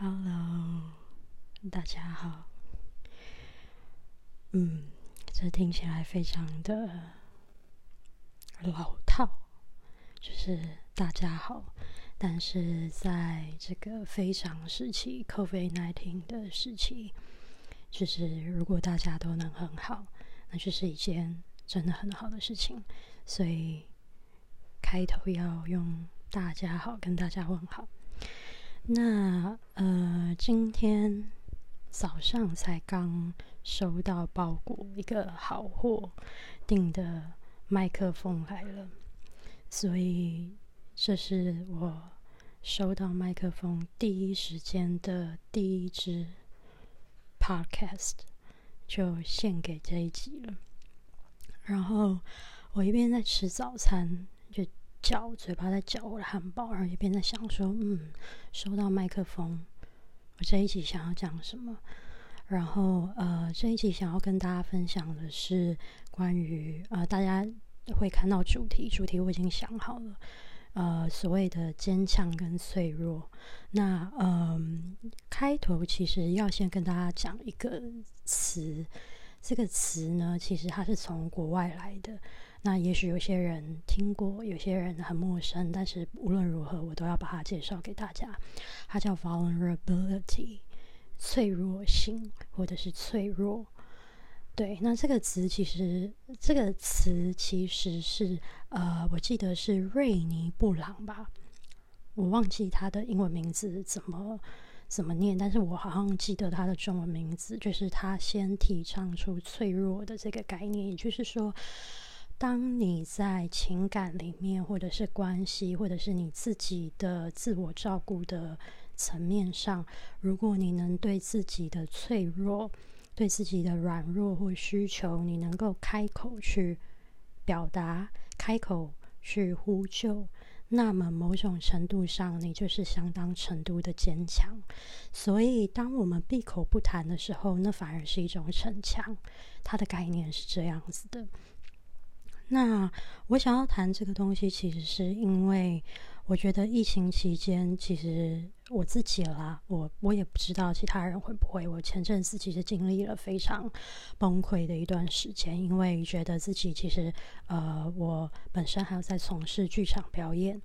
Hello，大家好。嗯，这听起来非常的老套，就是大家好。但是在这个非常时期，COVID-19 的时期，就是如果大家都能很好，那就是一件真的很好的事情。所以开头要用“大家好”跟大家问好。那呃，今天早上才刚收到包裹，一个好货订的麦克风来了，所以这是我收到麦克风第一时间的第一支 podcast，就献给这一集了。然后我一边在吃早餐，嚼嘴巴在嚼我的汉堡，然后一边在想说：“嗯，收到麦克风，我这一集想要讲什么？然后呃，这一集想要跟大家分享的是关于呃，大家会看到主题，主题我已经想好了，呃，所谓的坚强跟脆弱。那嗯，开头其实要先跟大家讲一个词，这个词呢，其实它是从国外来的。”那也许有些人听过，有些人很陌生，但是无论如何，我都要把它介绍给大家。它叫 vulnerability，脆弱性或者是脆弱。对，那这个词其实，这个词其实是呃，我记得是瑞尼布朗吧，我忘记他的英文名字怎么怎么念，但是我好像记得他的中文名字，就是他先提倡出脆弱的这个概念，也就是说。当你在情感里面，或者是关系，或者是你自己的自我照顾的层面上，如果你能对自己的脆弱、对自己的软弱或需求，你能够开口去表达、开口去呼救，那么某种程度上，你就是相当程度的坚强。所以，当我们闭口不谈的时候，那反而是一种逞强。它的概念是这样子的。那我想要谈这个东西，其实是因为我觉得疫情期间，其实我自己啦，我我也不知道其他人会不会。我前阵子其实经历了非常崩溃的一段时间，因为觉得自己其实呃，我本身还有在从事剧场表演，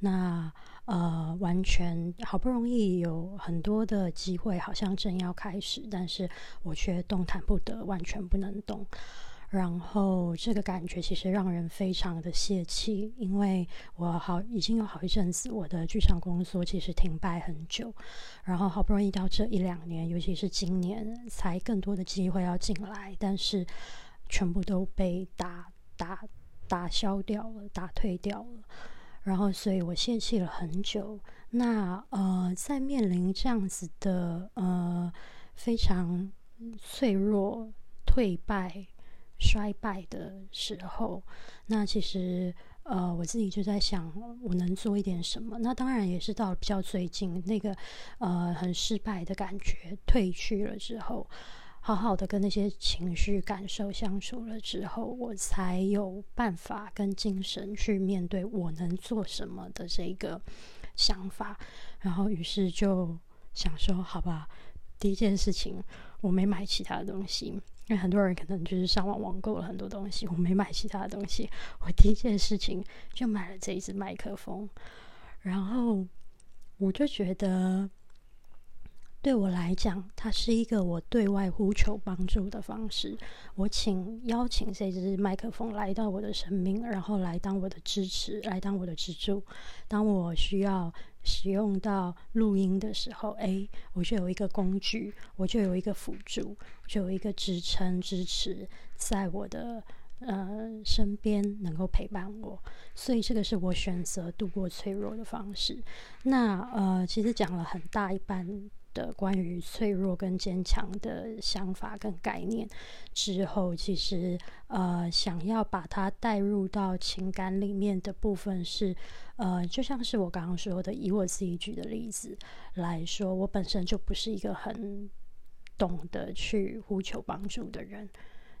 那呃，完全好不容易有很多的机会，好像正要开始，但是我却动弹不得，完全不能动。然后这个感觉其实让人非常的泄气，因为我好已经有好一阵子我的剧场工作其实停摆很久，然后好不容易到这一两年，尤其是今年才更多的机会要进来，但是全部都被打打打消掉了，打退掉了。然后所以我泄气了很久。那呃，在面临这样子的呃非常脆弱、退败。衰败的时候，那其实呃，我自己就在想，我能做一点什么？那当然也是到比较最近，那个呃很失败的感觉退去了之后，好好的跟那些情绪感受相处了之后，我才有办法跟精神去面对我能做什么的这个想法。然后于是就想说，好吧，第一件事情，我没买其他的东西。因为很多人可能就是上网网购了很多东西，我没买其他的东西。我第一件事情就买了这一支麦克风，然后我就觉得，对我来讲，它是一个我对外呼求帮助的方式。我请邀请这支麦克风来到我的生命，然后来当我的支持，来当我的支柱。当我需要。使用到录音的时候，哎，我就有一个工具，我就有一个辅助，就有一个支撑支持，在我的呃身边能够陪伴我，所以这个是我选择度过脆弱的方式。那呃，其实讲了很大一半。的关于脆弱跟坚强的想法跟概念之后，其实呃，想要把它带入到情感里面的部分是呃，就像是我刚刚说的，以我自己举的例子来说，我本身就不是一个很懂得去呼求帮助的人，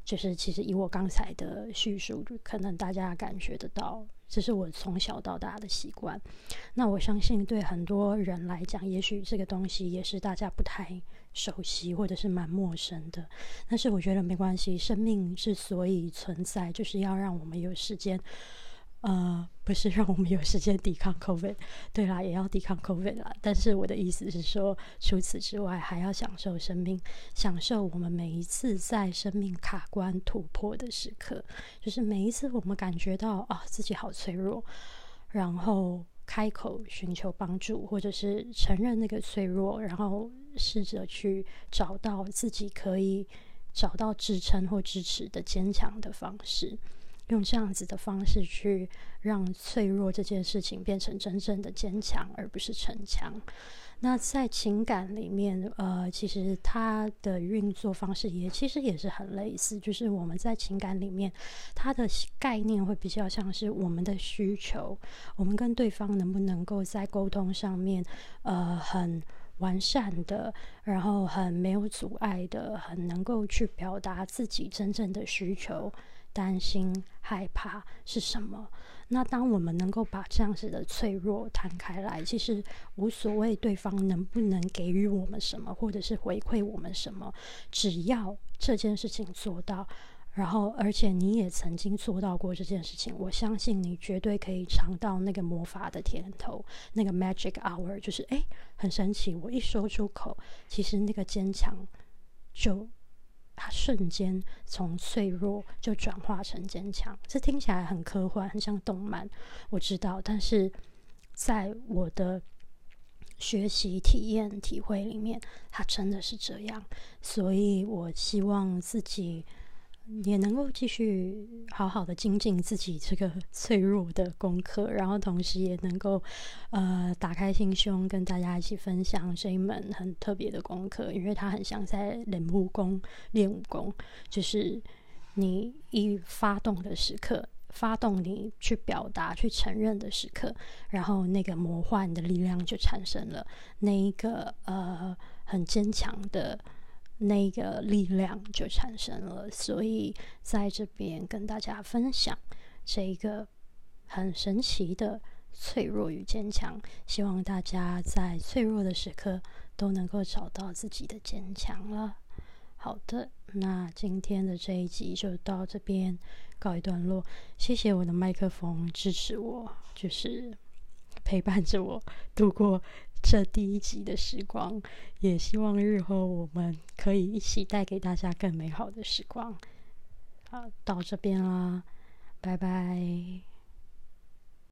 就是其实以我刚才的叙述，可能大家感觉得到，这是我从小到大的习惯。那我相信对很多人来讲，也许这个东西也是大家不太熟悉或者是蛮陌生的。但是我觉得没关系，生命之所以存在，就是要让我们有时间。呃，不是让我们有时间抵抗 COVID，对啦，也要抵抗 COVID 啦。但是我的意思是说，除此之外，还要享受生命，享受我们每一次在生命卡关突破的时刻，就是每一次我们感觉到啊自己好脆弱，然后开口寻求帮助，或者是承认那个脆弱，然后试着去找到自己可以找到支撑或支持的坚强的方式。用这样子的方式去让脆弱这件事情变成真正的坚强，而不是逞强。那在情感里面，呃，其实它的运作方式也其实也是很类似，就是我们在情感里面，它的概念会比较像是我们的需求，我们跟对方能不能够在沟通上面，呃，很完善的，然后很没有阻碍的，很能够去表达自己真正的需求。担心、害怕是什么？那当我们能够把这样子的脆弱摊开来，其实无所谓对方能不能给予我们什么，或者是回馈我们什么，只要这件事情做到，然后而且你也曾经做到过这件事情，我相信你绝对可以尝到那个魔法的甜头，那个 magic hour，就是诶，很神奇，我一说出口，其实那个坚强就。他瞬间从脆弱就转化成坚强，这听起来很科幻，很像动漫，我知道。但是在我的学习、体验、体会里面，它真的是这样。所以我希望自己。也能够继续好好的精进自己这个脆弱的功课，然后同时也能够呃打开心胸，跟大家一起分享这一门很特别的功课，因为它很像在练武功、练武功，就是你一发动的时刻，发动你去表达、去承认的时刻，然后那个魔幻的力量就产生了，那一个呃很坚强的。那个力量就产生了，所以在这边跟大家分享这一个很神奇的脆弱与坚强。希望大家在脆弱的时刻都能够找到自己的坚强了。好的，那今天的这一集就到这边告一段落。谢谢我的麦克风支持我，就是陪伴着我度过。这第一集的时光，也希望日后我们可以一起带给大家更美好的时光。好，到这边啦，拜拜。